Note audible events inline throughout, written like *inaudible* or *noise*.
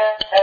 uh,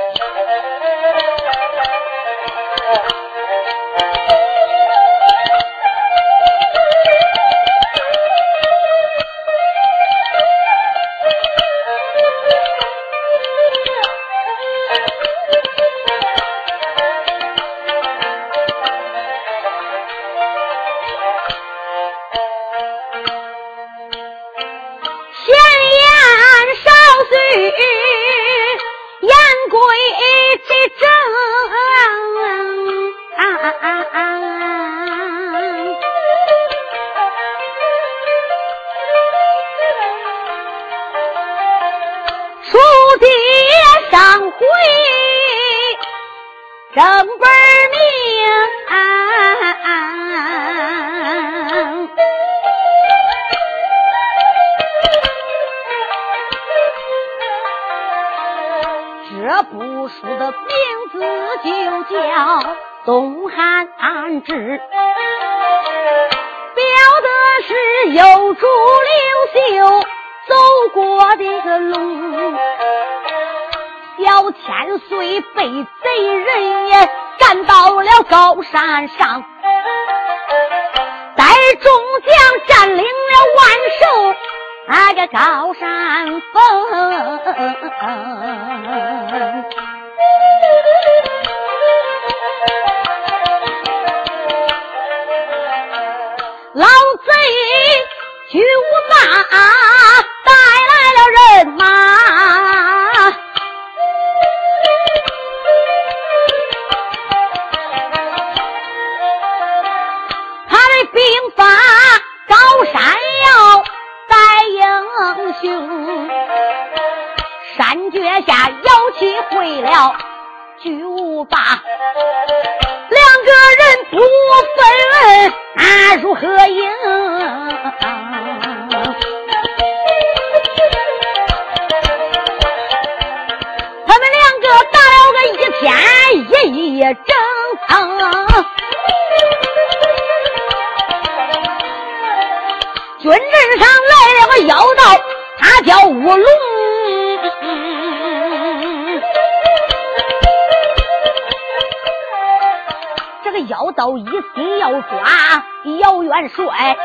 帅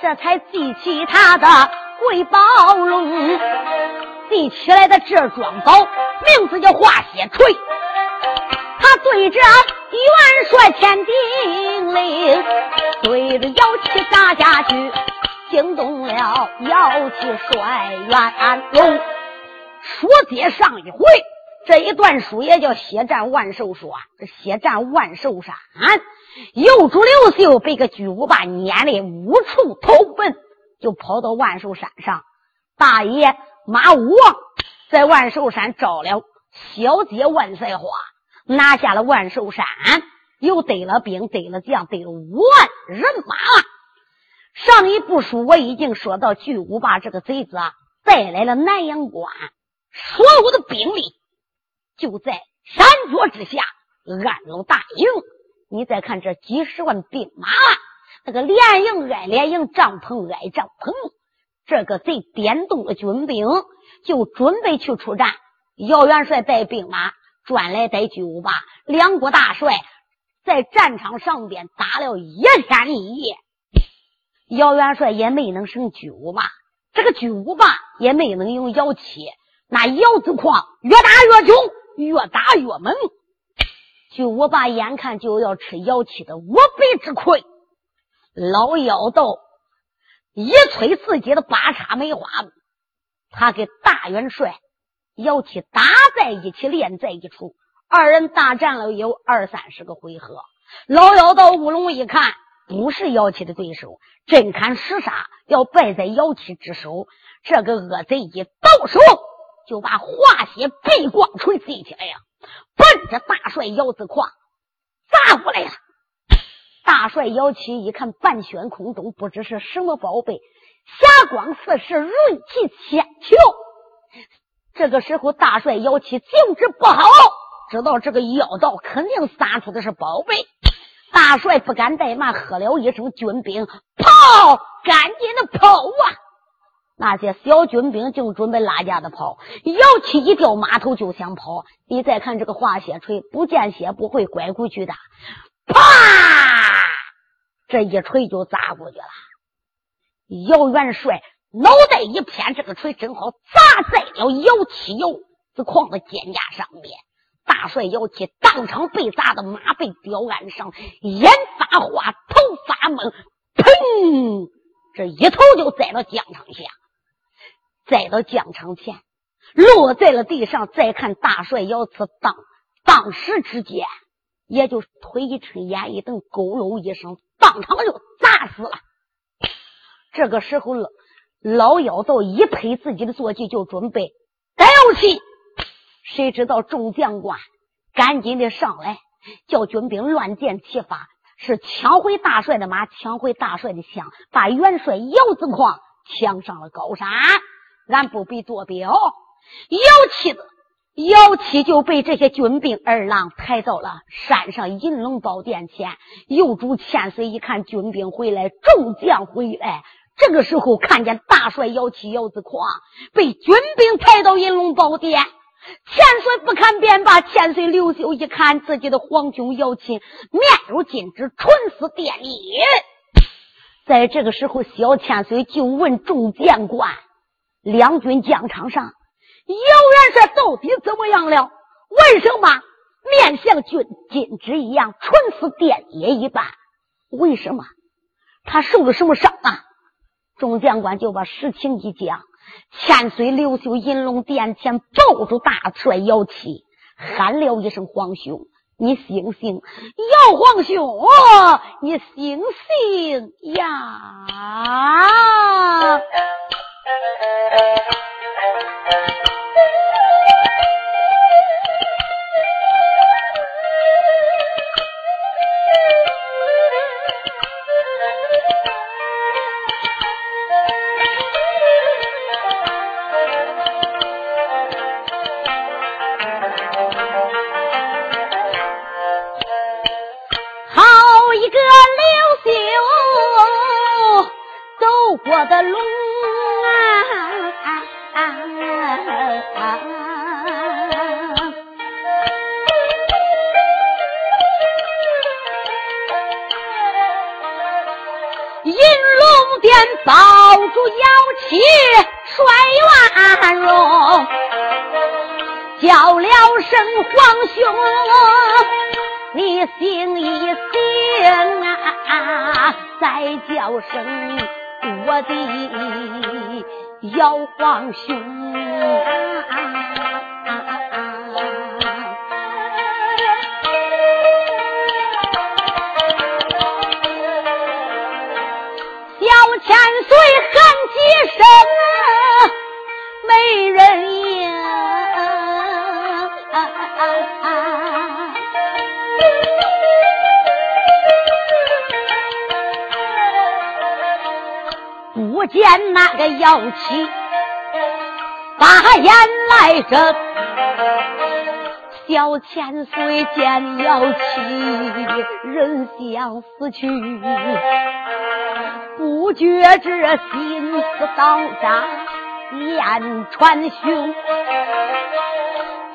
这庄宝龙，祭起来的这桩宝名字叫化血锤，他对着元帅天定令，对着姚七打下去，惊动了姚七帅元龙。书接上一回，这一段书也叫血战万寿山。血战万寿山，右主刘秀被个巨无霸撵的无处投奔，就跑到万寿山上。大爷马武。在万寿山招了小姐万岁花，拿下了万寿山，又得了兵，得了将，得了五万人马。上一部书我已经说到，巨无霸这个贼子啊，带来了南阳关所有的兵力，就在山脚之下安了大营。你再看这几十万兵马，那个连营挨连营，帐篷挨帐篷，这个贼点动了军兵。就准备去出战，姚元帅带兵马转来带巨无霸，两国大帅在战场上边打了一天一夜，姚元帅也没能胜巨无霸，这个巨无霸也没能用姚七，那姚子矿越打越穷，越打越猛，就我爸眼看就要吃姚七的五倍之亏，老妖道一催自己的八叉梅花。他跟大元帅姚七打在一起，连在一处，二人大战了有二三十个回合。老妖道乌龙一看，不是姚七的对手，真砍实杀，要败在姚七之手。这个恶贼一到手，就把化血背光锤举起来呀，奔着大帅姚子胯砸过来了。大帅姚七一看半悬空中，不知是什么宝贝。霞光四射，锐气千秋。这个时候，大帅姚七兴致不好，知道这个妖道肯定撒出的是宝贝。大帅不敢怠慢，喝了一声军兵，跑，赶紧的跑啊！那些小军兵就准备拉架子跑，姚七一掉马头就想跑。你再看这个化血锤，不见血不会，拐过去的，啪！这一锤就砸过去了。姚元帅脑袋一偏，这个锤正好砸在了姚七姚子矿的肩胛上面。大帅姚七当场被砸的马背吊鞍上，眼发花，头发懵，砰！这一头就栽到疆场下，栽到疆场前，落在了地上。再看大帅姚次当当时之间，也就腿一抻，眼一瞪，佝偻一声，当场就砸死了。这个时候了，老妖道一拍自己的坐骑，就准备逮妖气。谁知道众将官赶紧的上来，叫军兵乱箭齐发。是抢回大帅的马，抢回大帅的枪，把元帅姚子矿抢上了高山。俺不必做表，姚七子姚七就被这些军兵二郎抬到了山上银龙宝殿前。右主千岁一看军兵回来，众将回来，这个时候看见大帅姚七姚子狂被军兵抬到银龙宝殿。千岁不看便罢，千岁刘秀一看自己的皇兄姚钦面如金纸，唇似电力。在这个时候，小千岁就问众将官：两军疆场上，姚元帅到底怎么样了？为什么面像军金纸一样，唇似电液一般？为什么他受了什么伤啊？众将官就把实情一讲。千岁刘秀银龙殿前抱住大帅姚七，喊了一声：“皇兄，你醒醒！姚皇兄，你醒醒呀！”好一个六九走过的路便抱住妖气摔碗容，叫了声皇兄，你醒一醒啊，再叫声我的妖皇兄。岁恨几声没人应不见那个妖气把眼来睁小千岁见妖气人想死去。不觉这心思刀扎眼穿胸。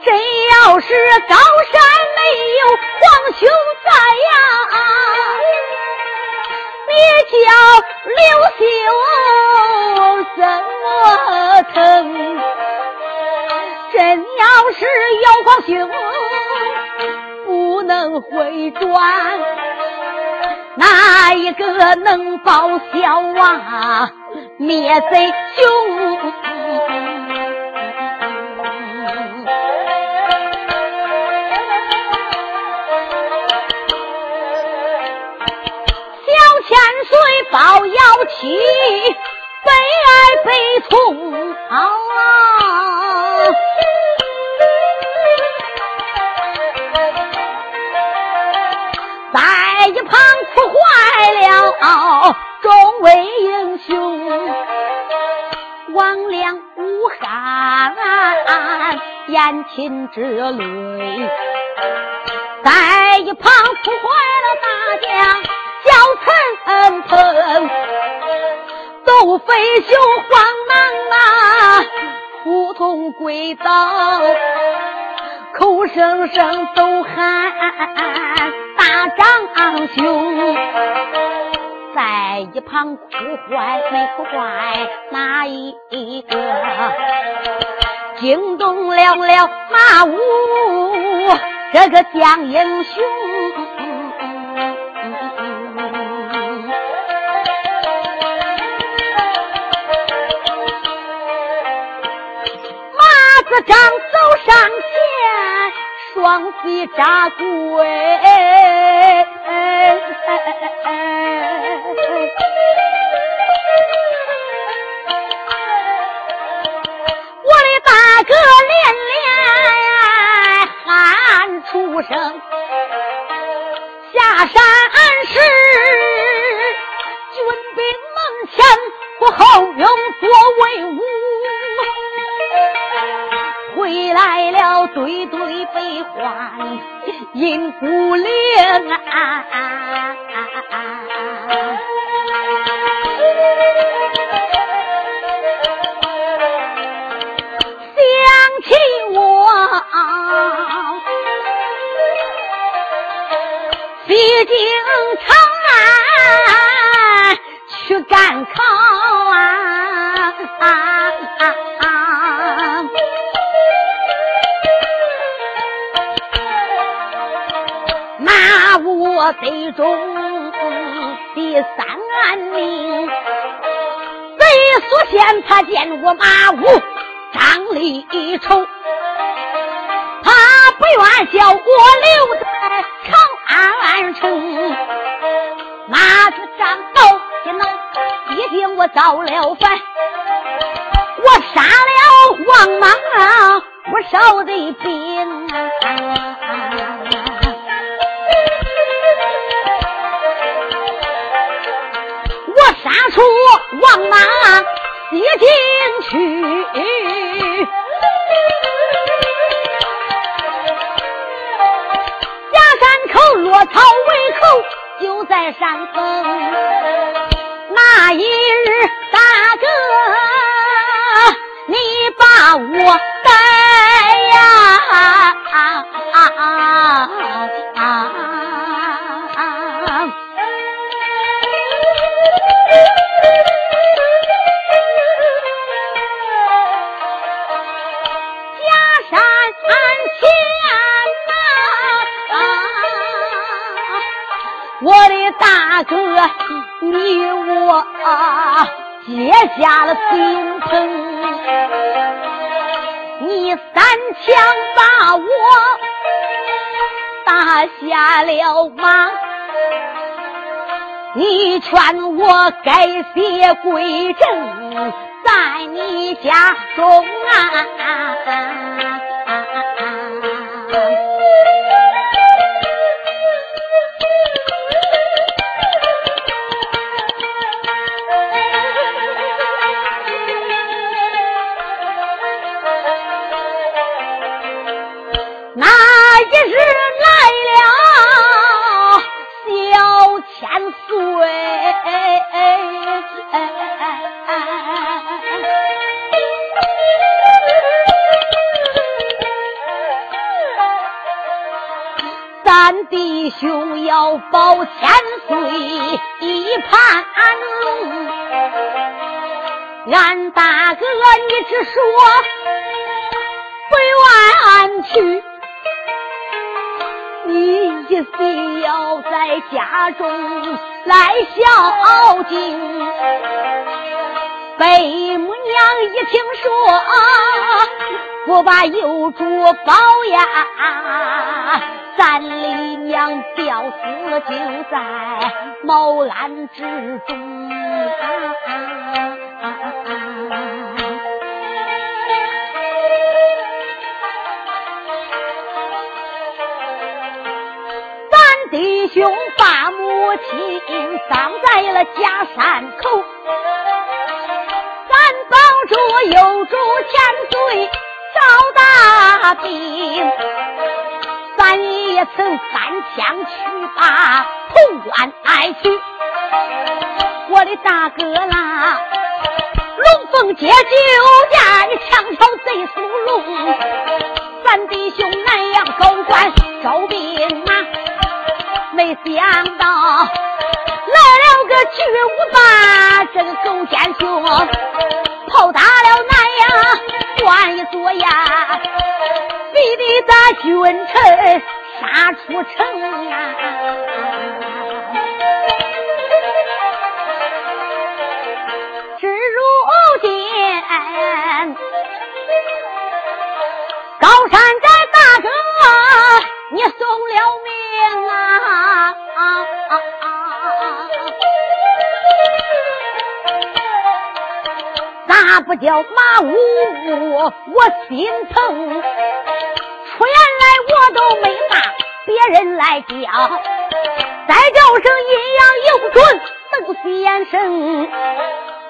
真要是高山没有皇兄在呀，你叫刘秀。怎么疼？真要是有皇兄不能回转，哪一个能报效啊？灭贼兄，小千岁报姚七。悲哀悲痛眼噙之泪，在一旁哭坏了大将叫陈腾。斗飞熊黄囊。扑通跪倒，口声声都喊大长兄，在一旁哭坏没哭坏哪一个？惊动了了马武这个将英雄。马子张走上前，双膝扎跪。大哥连连喊出声，下山时军兵门前，我后用作威武。回来了，对对悲欢音不灵啊！西京城啊去赶考啊！我贼中第三名，贼苏县他见我马武张立仇，他不愿叫我留在长安城。那子张宝一恼，一定我造了反，我杀了王莽不少的兵啊！杀出王莽西京去，我草为寇，就在山峰。那一日，大哥，你把我想把我打下了马，你劝我改邪归正，在你家中啊。要保千岁一盘龙，俺大哥你只说不愿去，你一定要在家中来孝敬。贝母娘一听说，我把幼主保呀。咱李娘吊死就在茅庵之中，咱弟兄把母亲葬在了假山口，咱保住有主千岁赵大兵。咱也曾三枪去把潼关来去，我的大哥啦，龙凤接酒家，你强挑贼苏龙，咱弟兄南阳高官招兵马，没想到来了个巨无霸，这个狗奸雄，炮打了南阳换一座呀，逼得咱君臣杀出城啊！至如今高山寨大哥，你送了不叫马武？我心疼。出言来我都没把别人来叫，再叫声阴阳有准，邓飞眼生。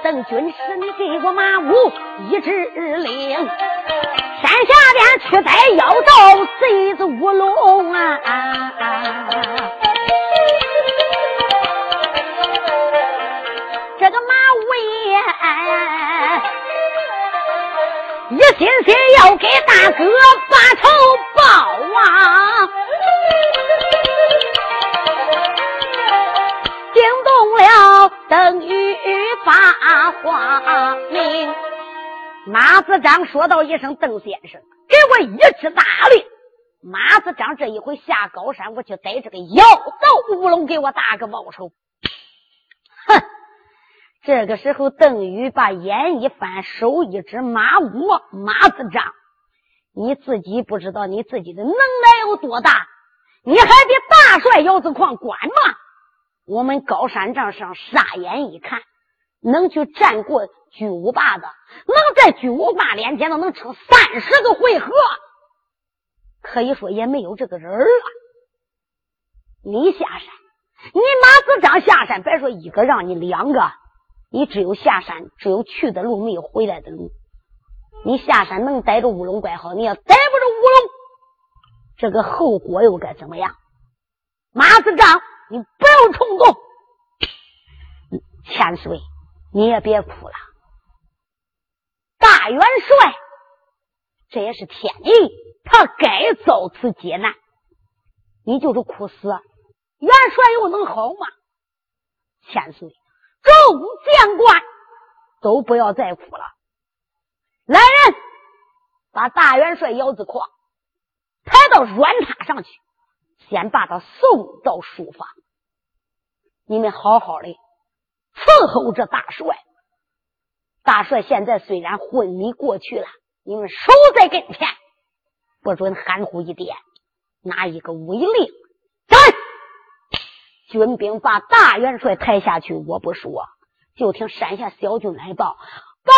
邓军师，你给我马武一指令。山下边去逮妖道贼子乌龙啊！这个马五爷一心心要给大哥把仇报啊，惊动了邓玉发话明。马子章说道一声：“邓先生，给我一支大令。”马子章这一回下高山，我去逮这个妖道乌龙，给我大哥报仇。这个时候，邓禹把眼一翻，手一指：“马武，马子章，你自己不知道你自己的能耐有多大？你还比大帅姚子矿管吗？我们高山帐上傻眼一看。”能去战过巨无霸的，能在巨无霸连前都能撑三十个回合，可以说也没有这个人了。你下山，你马子章下山，别说一个，让你两个，你只有下山，只有去的路，没有回来的路。你下山能逮着乌龙怪好，你要逮不着乌龙，这个后果又该怎么样？马子章，你不要冲动，千岁。你也别哭了，大元帅，这也是天意，他该遭此劫难。你就是哭死，元帅又能好吗？千岁，众将官都不要再哭了。来人，把大元帅姚子矿抬到软榻上去，先把他送到书房。你们好好的。伺候着大帅，大帅现在虽然昏迷过去了，你们守在跟前，不准含糊一点。拿一个威令，站！军兵把大元帅抬下去，我不说，就听山下小军来报：报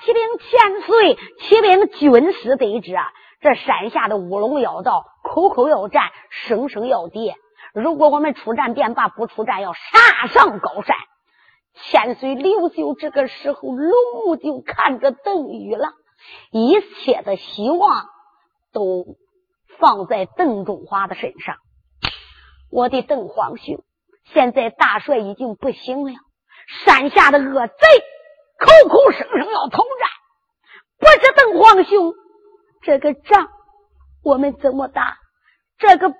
启禀千岁，启禀军师得知啊，这山下的乌龙妖道口口要战，声声要敌。如果我们出战便罢，不出战要杀上高山。千岁刘秀这个时候，龙目就看着邓禹了，一切的希望都放在邓中华的身上。我的邓皇兄，现在大帅已经不行了，山下的恶贼口口声声要投战，不知邓皇兄这个仗我们怎么打？这个兵？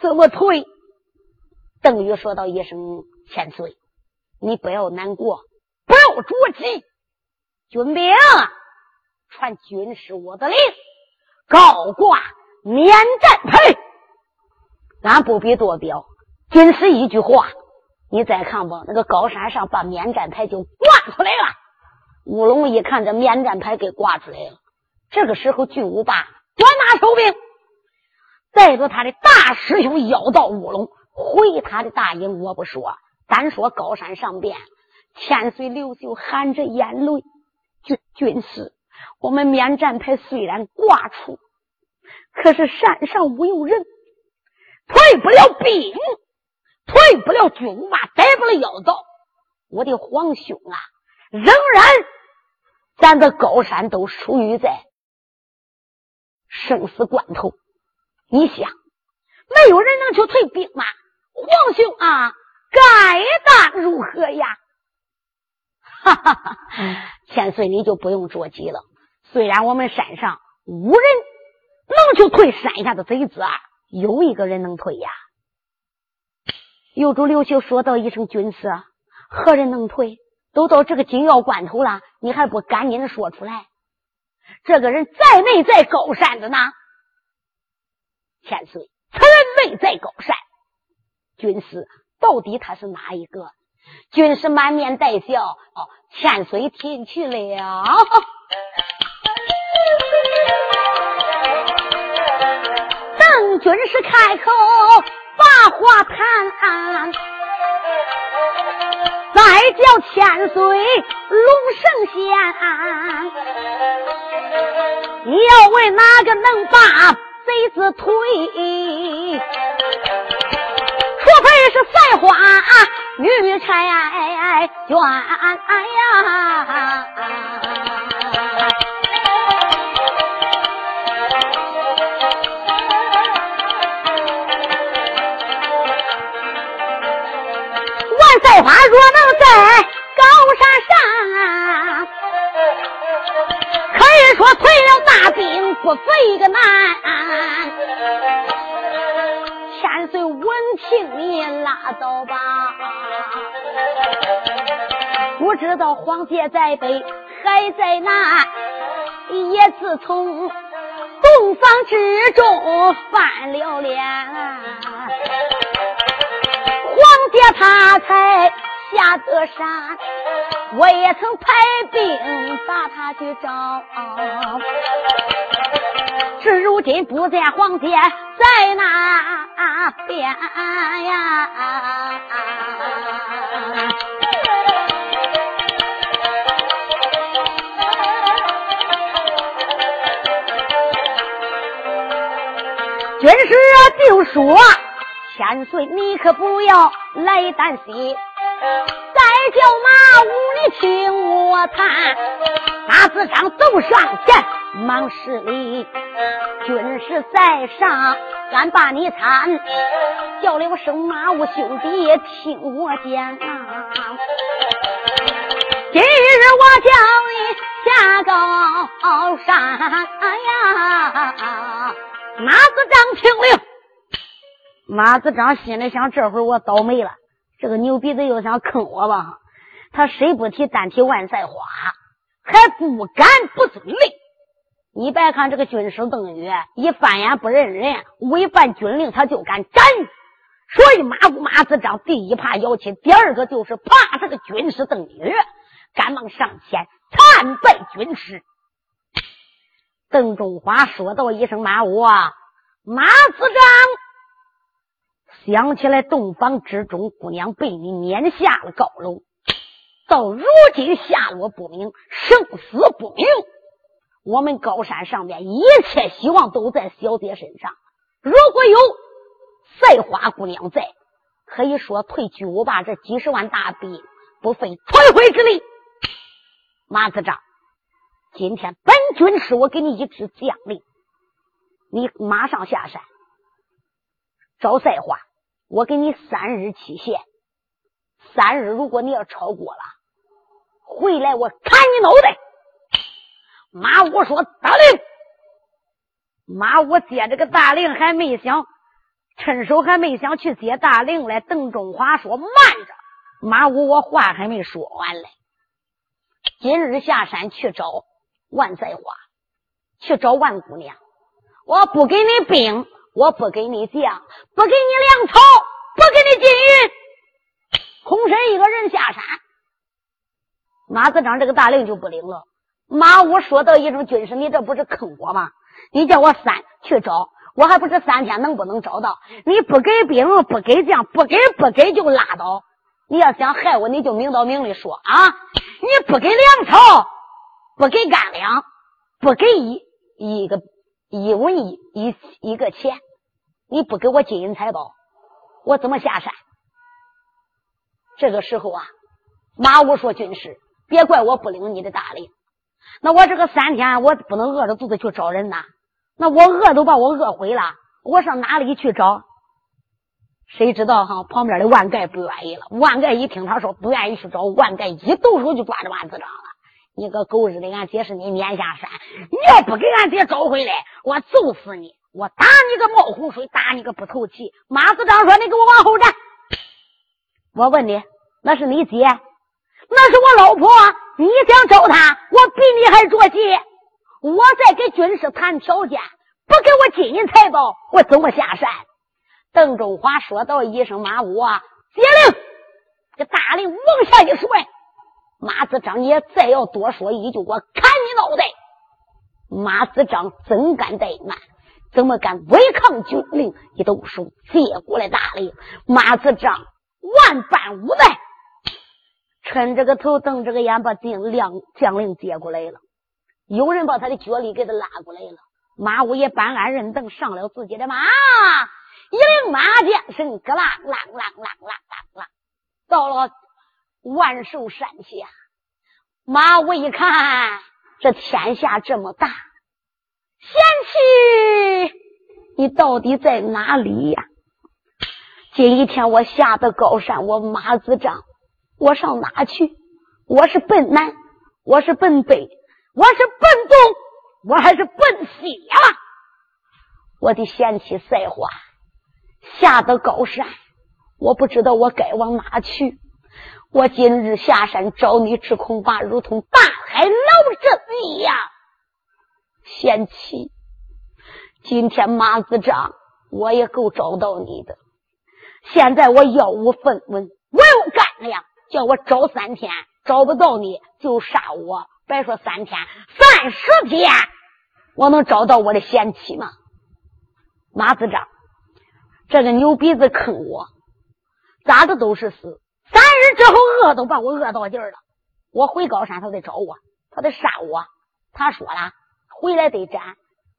怎么退？邓禹说道一声：“千岁，你不要难过，不要着急。军兵，传军师我的令，高挂免战牌。俺不必多表，军师一句话，你再看吧。那个高山上把免战牌就挂出来了。乌龙一看这免战牌给挂出来了，这个时候巨无霸转马收兵。”带着他的大师兄妖道乌龙回他的大营，我不说，单说高山上边，千岁刘秀含着眼泪，军军师，我们免战牌虽然挂出，可是山上无有人，退不了兵，退不了军马，逮不了妖道。我的皇兄啊，仍然，咱的高山都属于在生死关头。你想，没有人能去退兵马？皇兄啊，该当如何呀？*laughs* 哈哈哈！千岁，你就不用着急了。虽然我们山上无人能去退山下的贼子啊，有一个人能退呀。有主刘秀说道一声：“军师，何人能退？都到这个紧要关头了，你还不赶紧的说出来？这个人在没在高山的呢？”千岁，此人没在高山。军师，到底他是哪一个？军师满面带笑：“哦，千岁听去了。”等军师开口把话谈，再叫千岁龙圣仙，你要问哪个能把贼子推？除非是赛花女婵娟呀。赛花若能在高山上，可以说退了大兵不费个难。千岁闻听你拉倒吧，不知道皇姐在北还在南，也自从洞房之中翻了脸。皇姐他才下得山，我也曾派兵把他去找，至如今不在皇姐在那边呀。军师就说。千岁，你可不要来担心。再叫马武，你听我谈。马子章走上前，忙施礼。军师在上，俺把你参。叫了声马武兄弟，听我讲啊。今日我叫你下高山呀，马子章听令。马子章心里想：这会儿我倒霉了，这个牛鼻子又想坑我吧？他谁不提单提万赛花，还不敢不遵令。你别看这个军师邓禹一翻眼不认人，违反军令他就敢斩。所以马马子章第一怕姚钦，第二个就是怕这个军师邓禹，赶忙上前参拜军师。邓中华说道一声：“马武，马子章。”想起来，洞房之中，姑娘被你撵下了高楼，到如今下落不明，生死不明。我们高山上面一切希望都在小姐身上。如果有赛花姑娘在，可以说退巨无霸这几十万大兵不费吹灰之力。马子章，今天本军师我给你一支将令，你马上下山找赛花。我给你三日期限，三日如果你要超过了，回来我砍你脑袋。马武说：“大令。”马武接这个大令还没想，趁手还没想去接大令来。邓中华说：“慢着，马武，我话还没说完嘞。今日下山去找万载花，去找万姑娘，我不给你兵。”我不给你将，不给你粮草，不给你金银，空身一个人下山。马子章这个大令就不领了。马武说到一种：“军师，你这不是坑我吗？你叫我三去找，我还不知三天能不能找到。你不给兵，不给将，不给不给就拉倒。你要想害我，你就明刀明的说啊！你不给粮草，不给干粮，不给一一个一文一一一个钱。”你不给我金银财宝，我怎么下山？这个时候啊，马武说：“军师，别怪我不领你的大礼。那我这个三天，我不能饿着肚子去找人呐。那我饿都把我饿毁了，我上哪里去找？谁知道哈？旁边的万盖不愿意了。万盖一听他说不愿意去找，万盖一动手就抓着马子张了。你个狗日的，俺爹是你撵下山，你要不给俺爹找回来，我揍死你！我打你个冒洪水，打你个不透气！马子长说：“你给我往后站。”我问你，那是你姐，那是我老婆。你想找她，我比你还着急。我在给军师谈条件，不给我金银财宝，我怎么下山？邓中华说道一声：“马武啊，接令！”这大令往下一甩。马子张也再要多说一句，我砍你脑袋！马子张怎敢怠慢？怎么敢违抗军令？一动手接过来大令。马子张万般无奈，抻着个头，瞪着个眼，把将令将令接过来了。有人把他的脚力给他拉过来了。马五爷搬鞍认凳，上了自己的马，一领马缰绳，咯啷啷啷啷啷啷啷，到了。万寿山下，马武一看，这天下这么大，贤妻，你到底在哪里呀？今一天我下的高山，我马子张，我上哪去？我是奔南，我是奔北，我是奔东，我还是奔西呀？我的贤妻赛花，下的高山，我不知道我该往哪去。我今日下山找你，只恐怕如同大海捞针一样。贤妻，今天马子张我也够找到你的。现在我要无分文，我有干粮，叫我找三天，找不到你就杀我。别说三天，三十天，我能找到我的贤妻吗？马子张，这个牛鼻子坑我，咋的都是死。三日之后，饿都把我饿到劲儿了。我回高山，他得找我，他得杀我。他说了，回来得斩，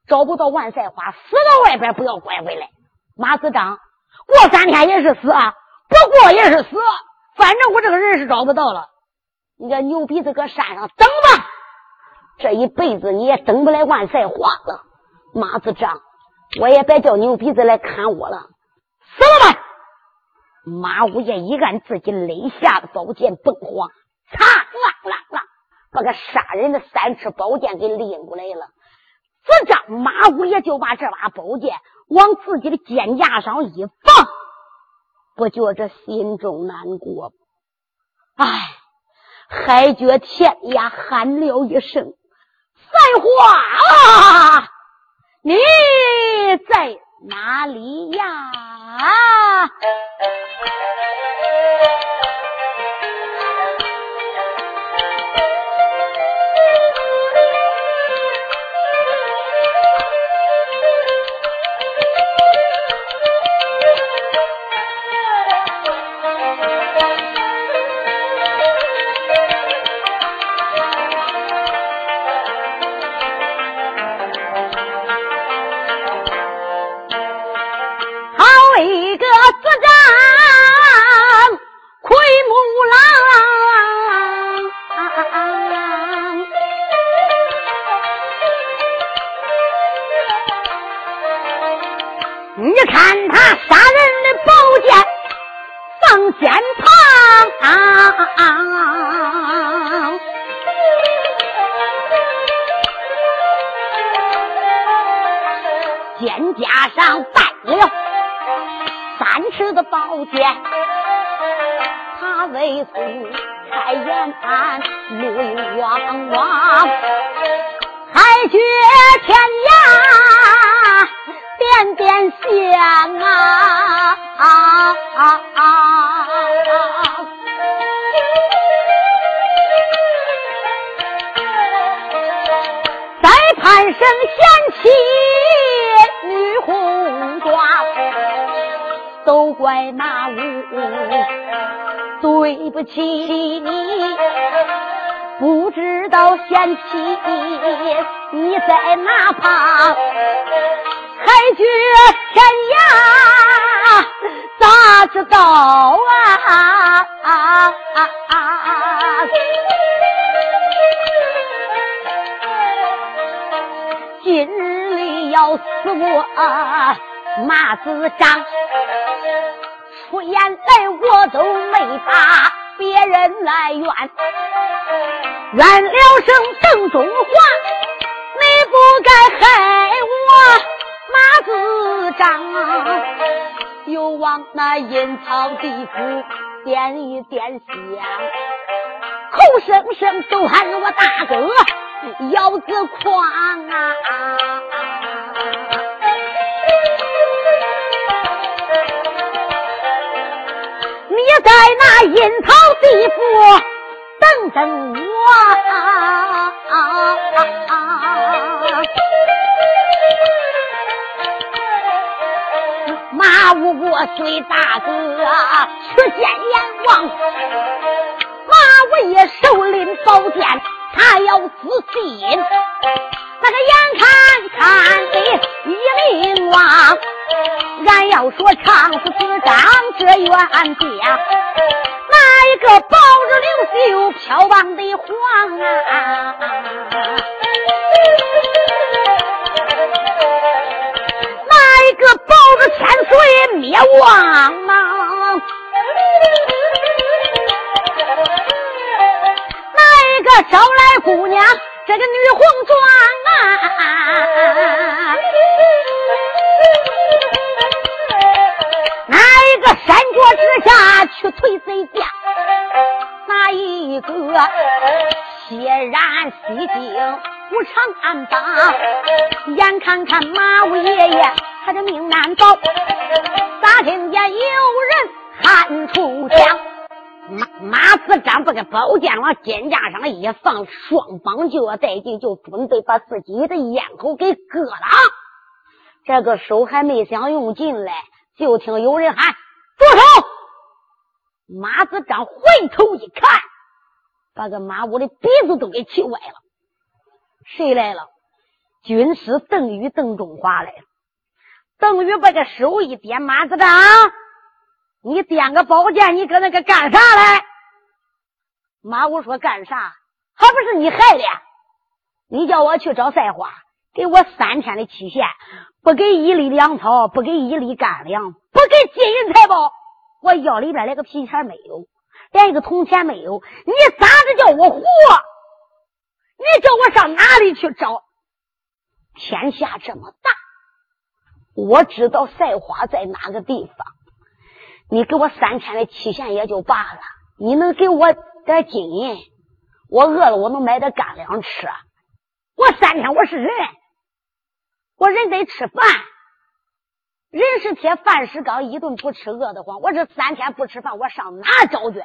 找不到万赛花，死到外边不要拐回来。马子张过三天也是死啊，不过也是死，反正我这个人是找不到了。你这牛鼻子搁山上等吧，这一辈子你也等不来万赛花了。马子张，我也别叫牛鼻子来砍我了，死了吧。马五爷一按自己肋下的宝剑，崩晃，嚓啦啦啦，把个杀人的三尺宝剑给拎过来了。这张马五爷就把这把宝剑往自己的肩胛上一放，不觉着心中难过。唉，还觉天涯，喊了一声：“赛花啊，你在哪里呀？” Thank *laughs* you. 马子张，出言来我都没把，别人来怨，怨了声邓中华，你不该害我马子张，又往那阴曹地府点一点香，口声声都喊我大哥腰子狂啊！在那阴曹地府等等我啊。马五我随大哥去见阎王，马五爷手拎宝剑，他要自尽。那个眼看看的一命亡，俺要说长死子张这冤家，哪一个抱着刘秀飘亡的皇啊？哪一个抱着千岁灭亡吗？哪一个招来姑娘？这个女红妆啊，一个山脚之下去推贼家？那一个血染西京不长安邦？眼看看马五爷爷他的命难保，咋听见有人喊出枪？马马子张这个宝剑往肩架上一放，双方就要带进，就准备把自己的咽喉给割了。这个手还没想用劲嘞，就听有人喊：“住手！”马子张回头一看，把个马武的鼻子都给气歪了。谁来了？军师邓禹、邓中华来了。邓禹把个手一点，马子张。你掂个宝剑，你搁那个干啥来？马武说：“干啥？还不是你害的？你叫我去找赛花，给我三天的期限，不给一粒粮草，不给一粒干粮，不给金银财宝，我腰里边连个皮钱没有，连一个铜钱没有。你咋子叫我活？你叫我上哪里去找？天下这么大，我知道赛花在哪个地方。”你给我三天的期限也就罢了，你能给我点金银？我饿了，我能买点干粮吃。我三天我是人，我人得吃饭，人是铁，饭是钢，一顿不吃饿得慌。我这三天不吃饭，我上哪找去？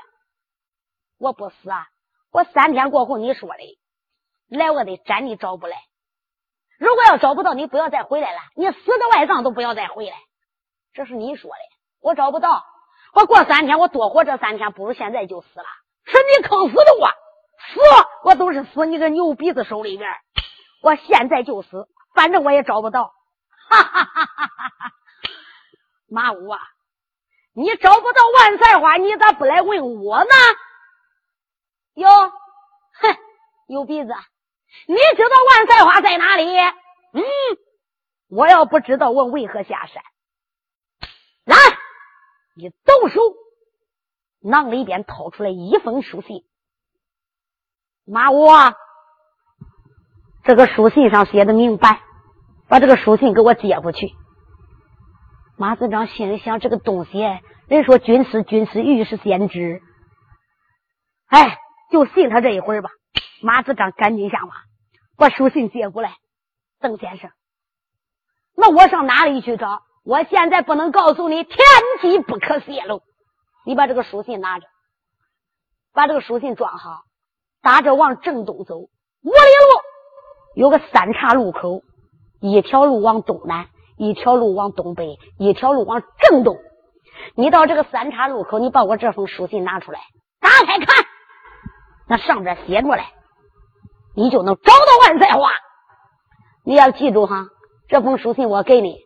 我不死啊！我三天过后，你说的来，我得斩你找不来。如果要找不到，你不要再回来了。你死的外脏都不要再回来。这是你说的，我找不到。我过三天，我多活这三天，不如现在就死了。是你坑死的我，死我都是死你个牛鼻子手里边。我现在就死，反正我也找不到。哈哈哈哈哈哈！马武啊，你找不到万菜花，你咋不来问我呢？哟，哼，有鼻子，你知道万菜花在哪里？嗯，我要不知道，我为何下山？来。你抖手，囊里边掏出来一封书信。马武，这个书信上写的明白，把这个书信给我接过去。马子章心里想：这个东西，人说军师，军师御是先知，哎，就信他这一会儿吧。马子章赶紧下马，把书信接过来。邓先生，那我上哪里去找？我现在不能告诉你，天机不可泄露。你把这个书信拿着，把这个书信装好，打着往正东走。五里路有个三岔路口，一条路往东南，一条路往东北，一条路往正东。你到这个三岔路口，你把我这封书信拿出来，打开看，那上边写着来，你就能找到万载花。你要记住哈，这封书信我给你。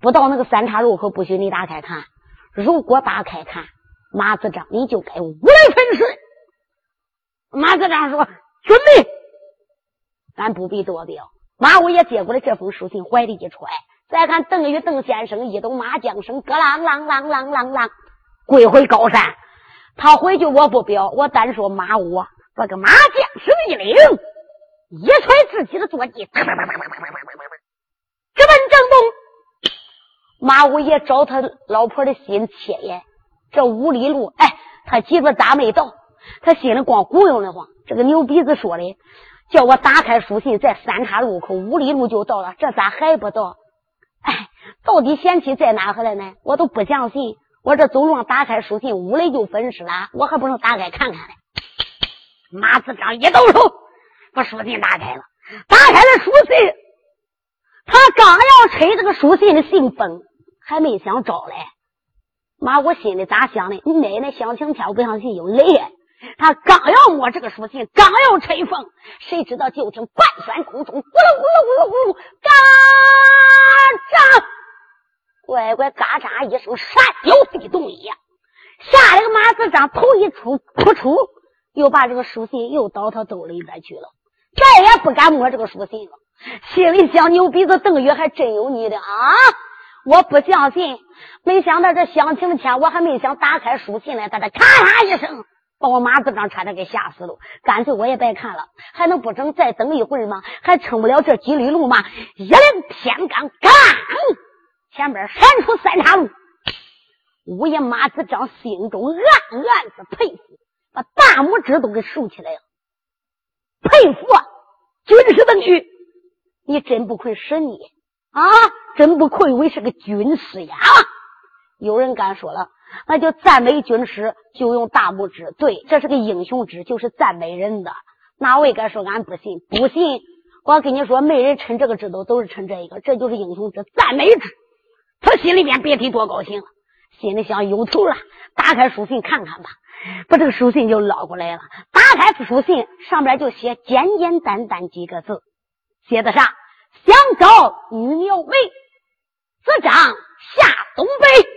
不到那个三岔路口，不许你打开看。如果打开看，马子章你就该五雷分水。马子章说：“准备，咱不必多表。”马五爷接过来这封书信，怀里一揣。再看邓玉邓先生一抖马缰绳，咯啷啷啷啷啷啷，归回高山。他回去我不表，我单说马武把个马将绳一领，一揣自己的坐骑，直奔正东。马五爷找他老婆的心切呀，这五里路，哎，他急着咋没到？他心里光咕悠的慌。这个牛鼻子说的，叫我打开书信，在三岔路口五里路就到了，这咋还不到？哎，到底贤妻在哪回来呢？我都不相信。我这走路上打开书信，屋里就分尸了，我还不能打开看看呢？马子章一动手，把书信打开了，打开了书信，他刚要吹这个书信的信封。还没想找嘞，妈，我心里咋想的？你奶奶想晴天，不相信有雷。他刚要摸这个书信，刚要吹风，谁知道就听半山空中咕噜咕噜咕噜咕噜，嘎喳，乖乖嘎喳一声，山摇地动一样，吓得个马子张头一出，扑出，又把这个书信又倒他兜里边去了，再也不敢摸这个书信了。心里想：牛鼻子邓宇还真有你的啊！我不相信，没想到这乡情天，我还没想打开书信呢，他这咔嚓一声，把我马子章差点给吓死了。干脆我也白看了，还能不整再等一会儿吗？还撑不了这几里路吗？一领天罡，刚前边闪出三岔路。五爷马子章心中暗暗的佩服，把大拇指都给竖起来了，佩服啊！军师的女，你真不愧是你啊！真不愧为是个军师呀！有人敢说了，那就赞美军师就用大拇指。对，这是个英雄指，就是赞美人的。哪位敢说俺不信？不信！我跟你说，没人称这个指头，都是称这一个，这就是英雄指，赞美指。他心里面别提多高兴了，心里想有头了。打开书信看看吧，把这个书信就捞过来了。打开书信，上边就写简简单单几个字，写的啥？想找女苗妹。子张下东北，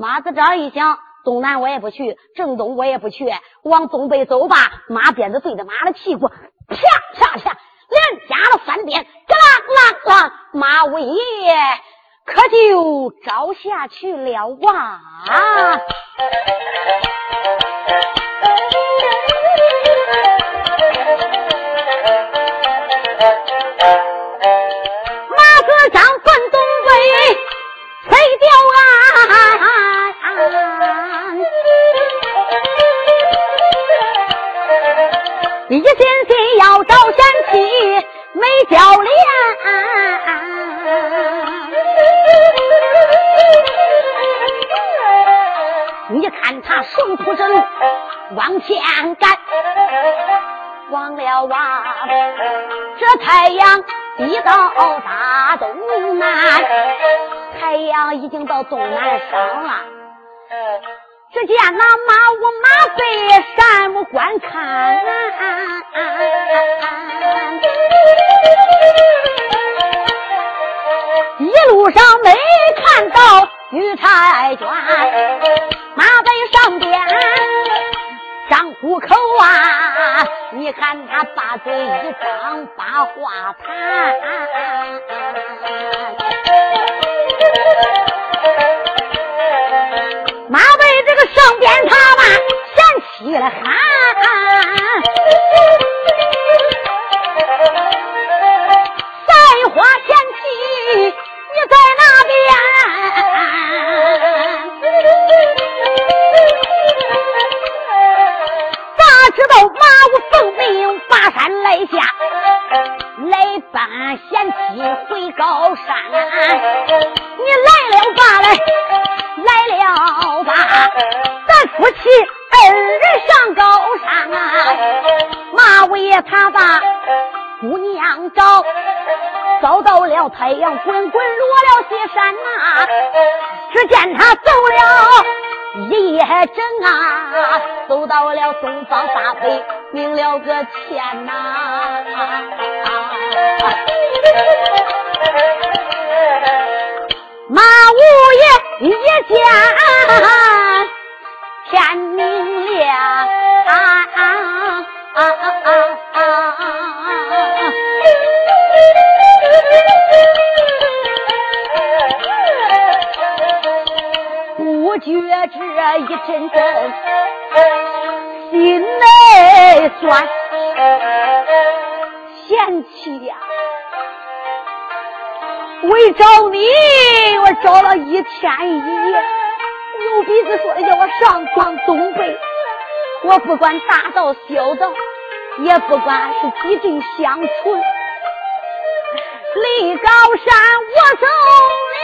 马子张一想，东南我也不去，正东我也不去，往东北走吧。马鞭子对着马的屁股，啪啪啪，连加了三鞭，嘎啦嘎啦，马五爷可就招下去了哇！马子章奔东北，谁叫啊！一心心要找贤妻美娇莲，你看他顺出身往前赶，忘了啊，这太阳已到大东南，太阳已经到东南上了。只见那马无马背山木观看，一路上没看到玉婵娟，马背上边张虎口啊，你看他把嘴一张把话谈。上边他吧，嫌起了喊，武奉命拔山来下，来搬贤妻回高山？你来了吧来。来了吧，咱夫妻二人上高山啊！马五爷他把姑娘找，找到了太阳滚滚落了西山呐。只见他走了一夜整啊，走到了东方大北，明了个天呐。马五爷一见天明亮，不觉这一阵阵心内酸，嫌弃呀！为找你，我找了一天一夜。牛鼻子说的叫我上访东北，我不管大道小道，也不管是几阵乡村，离高山我走了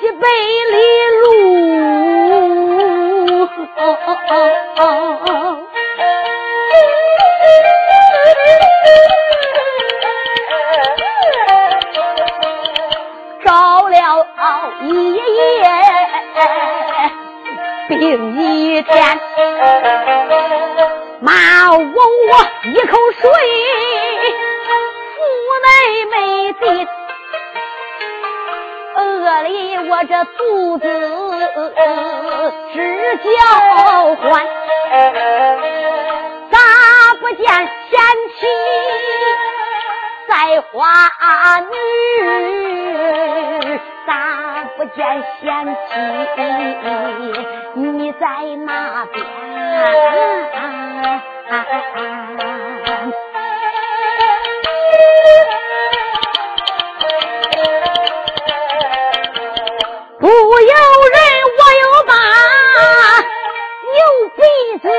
几百里路。一夜病一天，妈问我一口水，腹内没进，这里我这肚子直叫唤，咋不见贤妻在花女？咋不见贤妻？你在哪边？不由人，我又把牛鼻子怨。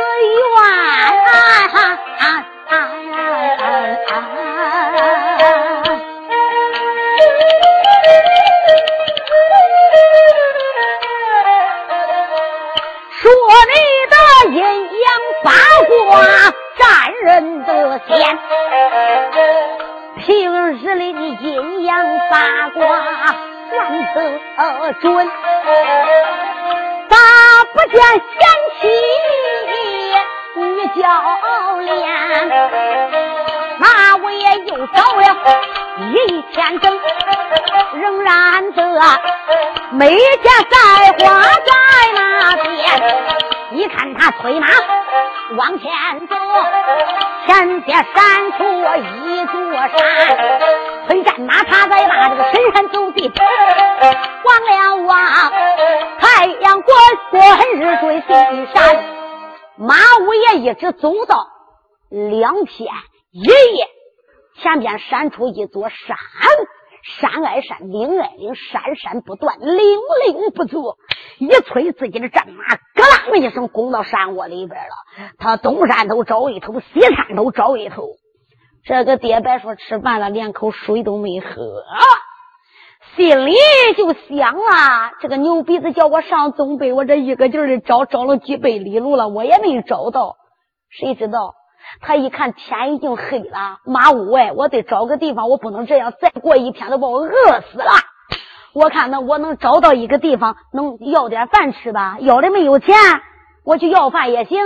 说你的阴阳八卦占人的先，平日里的阴阳八卦算得准，咋不见贤妻女教练？那我也又找了一天整，仍然得没见在花在那边。你看他催马往前走，前边闪出一座山，催战马他在那这个深山走地，望了望太阳滚滚日坠西山，马五爷一直走到两天一夜。前边闪出一座山，山挨山，岭挨岭，山山不断，岭岭不绝。一催自己的战马，咯啷一声攻到山窝里边了。他东山头找一头，西山头找一头。这个爹别说吃饭了，连口水都没喝，心里就想啊，这个牛鼻子叫我上东北，我这一个劲儿的找，找了几百里路了，我也没找到。谁知道？他一看天已经黑了，马五哎，我得找个地方，我不能这样，再过一天都把我饿死了。我看那我能找到一个地方，能要点饭吃吧？要的没有钱，我去要饭也行。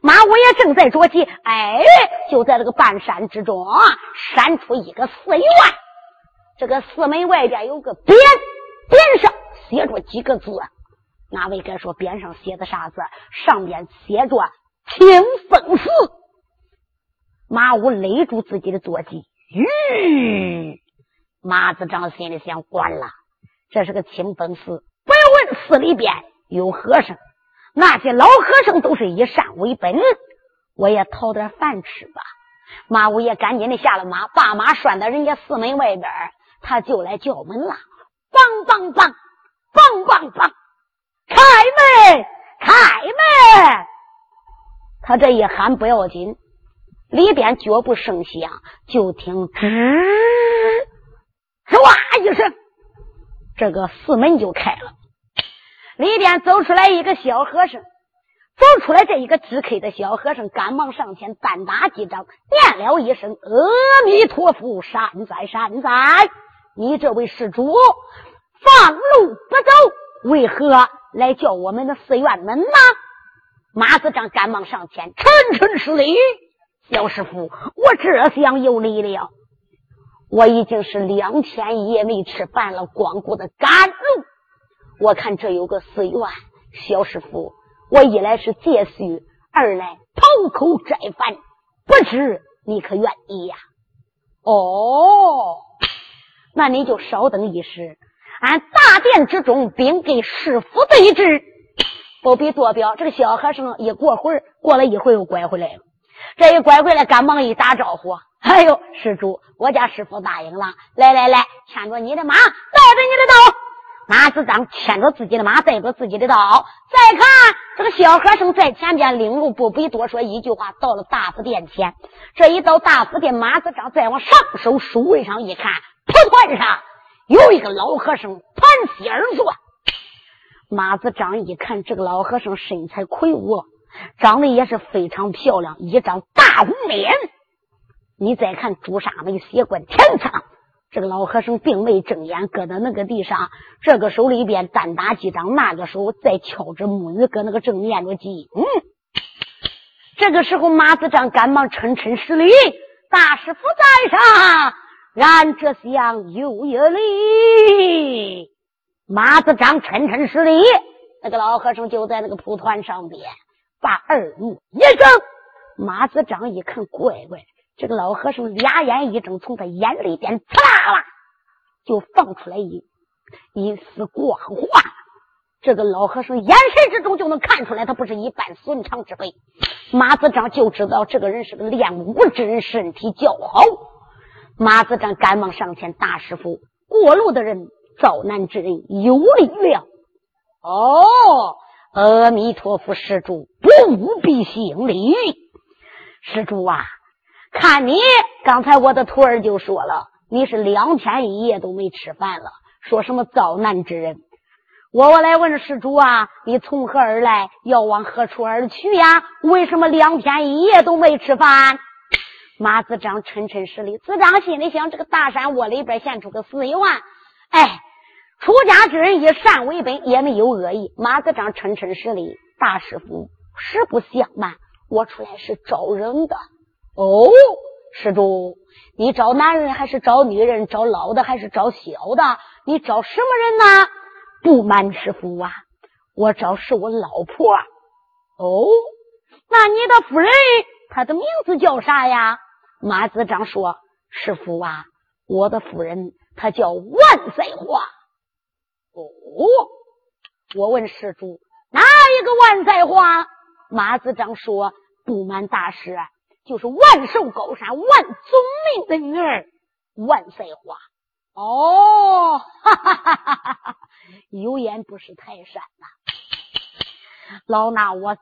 马五也正在着急，哎，就在这个半山之中啊，闪出一个寺院。这个寺门外边有个匾，匾上写着几个字。哪位该说匾上写的啥字？上边写着“清风寺”。马武勒住自己的坐骑，吁！马子长心里想：管了，这是个清风寺，不要问寺里边有和尚，那些老和尚都是以善为本，我也讨点饭吃吧。马五爷赶紧的下了马，把马拴到人家寺门外边，他就来叫门了：梆梆梆，梆梆梆，开门，开门！他这一喊不要紧。里边脚步声响，就听吱，唰一声，这个寺门就开了。里边走出来一个小和尚，走出来这一个支开的小和尚，赶忙上前单打几掌，念了一声：“阿弥陀佛，善哉善哉！你这位施主，放路不走，为何来叫我们的寺院门呢？”马子长赶忙上前，沉沉施礼。小师傅，我这厢有礼了。我已经是两天一夜没吃饭了，光顾着赶路。我看这有个寺院，小师傅，我一来是借宿，二来讨口斋饭，不知你可愿意呀？哦，那你就稍等一时，俺大殿之中，禀给师傅对质。不必多表，这个小和尚一过会儿，过了一会儿又拐回来了。这一拐回来，赶忙一打招呼：“哎呦，施主，我家师傅答应了，来来来，牵着你的马，带着你的刀。”马子章牵着自己的马，带着自己的刀。再看这个小和尚在前边领路，不必多说一句话，到了大佛殿前。这一到大佛殿，马子章再往上手书位上一看，蒲团上有一个老和尚盘膝而坐。马子章一看，这个老和尚身材魁梧，长得也是非常漂亮，一张大红脸。你再看朱砂眉，血冠天苍。这个老和尚并未睁眼，搁在那个地上，这个手里边单打几掌，那个手在敲着木鱼，搁那个正念着经。这个时候，马子张赶忙沉沉施礼：“大师傅在上，俺这厢有有礼。”马子张嗔嗔施礼，那个老和尚就在那个蒲团上边把耳目一睁。马子张一看，乖乖。这个老和尚俩眼一睁，从他眼里边刺啦啦就放出来一一丝光华。这个老和尚眼神之中就能看出来，他不是一般寻常之辈。马子章就知道这个人是个练武之人，身体较好。马子章赶忙上前：“大师傅，过路的人遭难之人有礼了。”哦，阿弥陀佛，施主不必行礼，施主啊。看你刚才我的徒儿就说了，你是两天一夜都没吃饭了，说什么遭难之人。我我来问施主啊，你从何而来？要往何处而去呀？为什么两天一夜都没吃饭？马子章沉沉实力，子章心里想：这个大山窝里边现出个死一万，哎，出家之人以善为本，也没有恶意。马子章沉沉实力，大师傅实不相瞒，我出来是招人的。哦，施主，你找男人还是找女人？找老的还是找小的？你找什么人呢？不瞒师傅啊，我找是我老婆。哦，那你的夫人她的名字叫啥呀？马子章说：“师傅啊，我的夫人她叫万岁花。”哦，我问施主哪一个万岁花？马子章说：“不瞒大师。”就是万寿高山万宗明的女儿万赛花哦，哈哈哈哈哈哈！有眼不识泰山呐，老衲我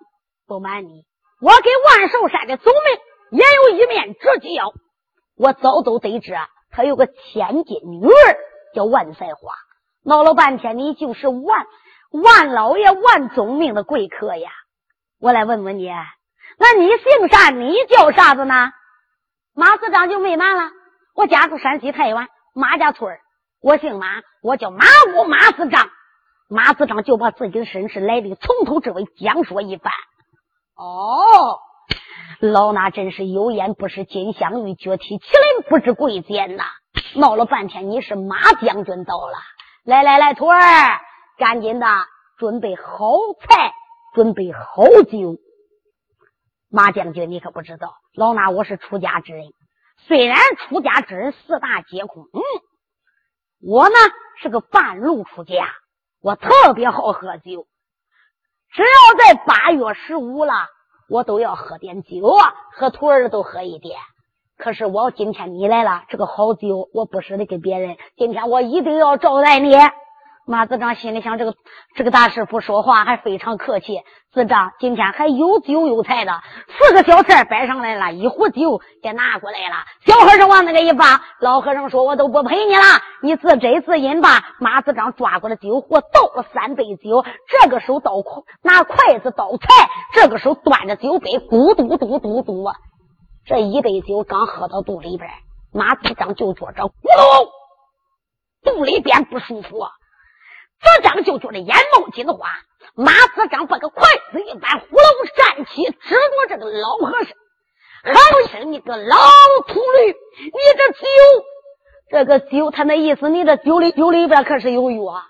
不瞒你，我跟万寿山的宗明也有一面之交，我早都得知啊他有个千金女儿叫万赛花，闹了半天你就是万万老爷万宗明的贵客呀，我来问问你。那你姓啥？你叫啥子呢？马子章就没完了。我家住山西太原马家村我姓马，我叫马武马子章。马子章就把自己的身世来历从头至尾讲说一番。哦，老衲真是有眼不识金镶玉，脚踢麒麟不知贵贱呐！闹了半天，你是马将军到了。来来来，徒儿，赶紧的准备好菜，准备好酒。马将军，你可不知道，老衲我是出家之人。虽然出家之人四大皆空，嗯，我呢是个半路出家，我特别好喝酒。只要在八月十五了，我都要喝点酒啊，和徒儿都喝一点。可是我今天你来了，这个好酒我不舍得给别人，今天我一定要招待你。马子章心里想：这个这个大师傅说话还非常客气。子章今天还有酒有菜的，四个小菜摆上来了，一壶酒也拿过来了。小和尚往那个一放，老和尚说：“我都不陪你了，你自斟自饮吧。”马子章抓过了酒壶，倒了三杯酒。这个手倒筷，拿筷子倒菜；这个手端着酒杯，咕嘟嘟嘟嘟。这一杯酒刚喝到肚里边，马子章就觉着咕噜，肚里边不舒服。子张就觉得眼冒金花，马子张把个筷子一扳，呼噜站起，指着这个老和尚，好生：“你个老秃驴，你这酒，这个酒，他那意思，你这酒里酒里边可是有药。”啊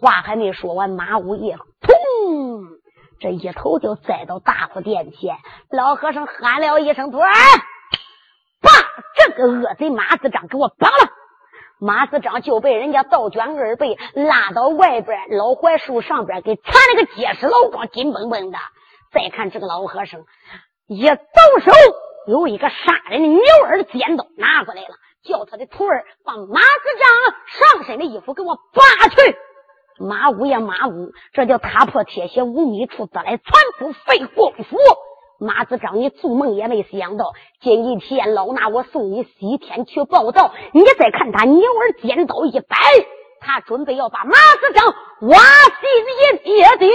话还没说完，马五爷砰，这一头就栽到大佛殿前。老和尚喊了一声：“徒儿，把这个恶贼马子张给我绑了！”马子章就被人家倒卷二背拉到外边老槐树上边，给缠了个结实牢状，紧绷绷的。再看这个老和尚，一抖手，有一个杀人的牛耳尖刀拿过来了，叫他的徒儿把马子章上身的衣服给我扒去。马武呀，马武，这叫踏破铁鞋无觅处，得来全不费功夫。马子章，你做梦也没想到，今天老衲我送你西天去报道，你再看他鸟儿尖刀一摆，他准备要把马子章挖心也丢。